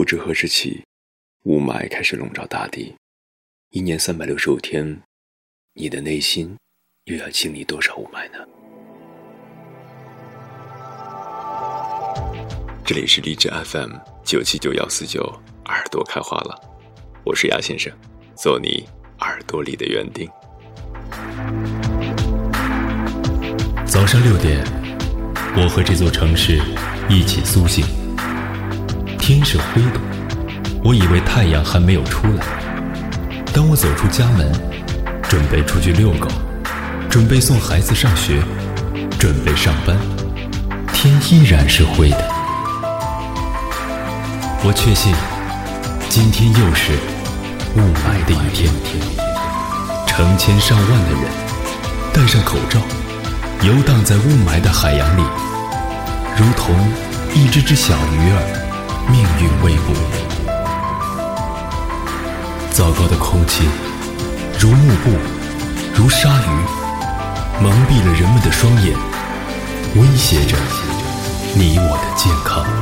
不知何时起，雾霾开始笼罩大地。一年三百六十五天，你的内心又要经历多少雾霾呢？这里是荔枝 FM 九七九幺四九，耳朵开花了，我是牙先生，做你耳朵里的园丁。早上六点，我和这座城市一起苏醒。天是灰的，我以为太阳还没有出来。当我走出家门，准备出去遛狗，准备送孩子上学，准备上班，天依然是灰的。我确信，今天又是雾霾的一天。成千上万的人戴上口罩，游荡在雾霾的海洋里，如同一只只小鱼儿。命运未卜，糟糕的空气如幕布，如鲨鱼，蒙蔽了人们的双眼，威胁着你我的健康。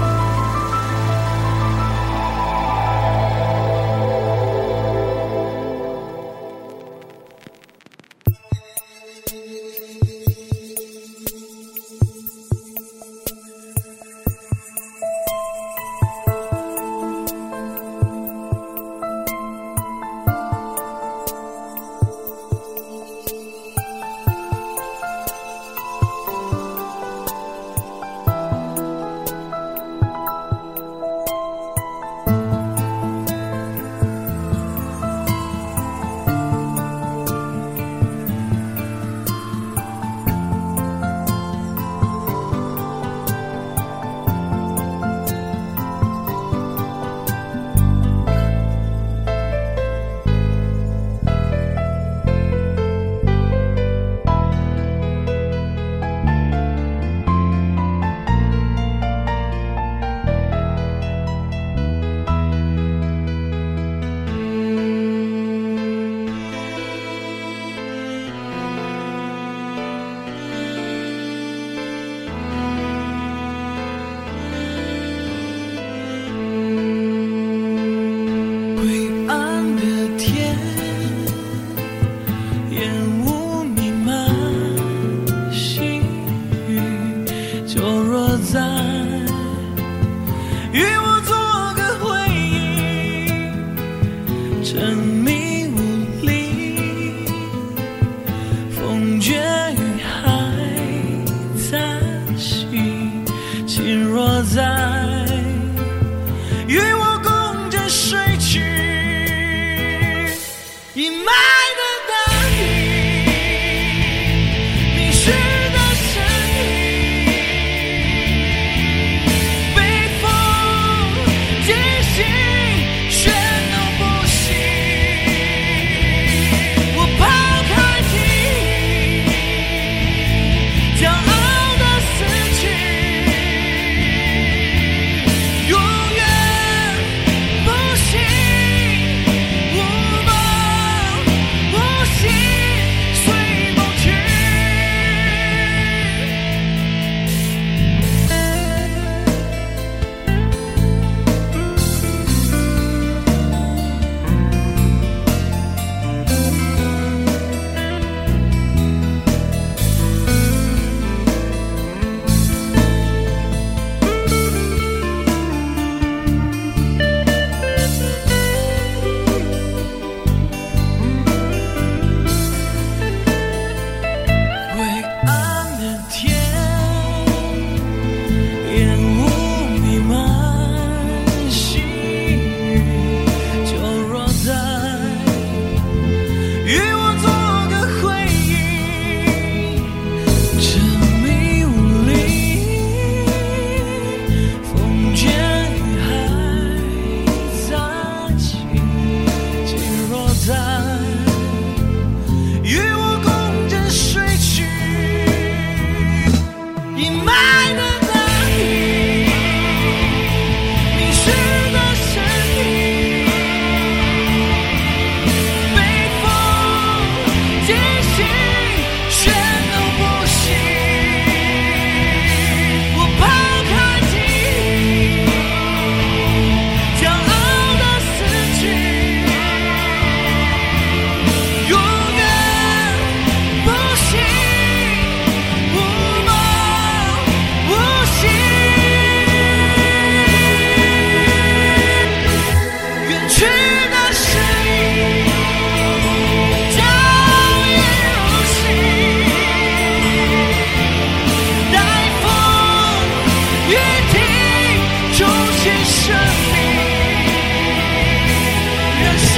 与我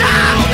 Shout!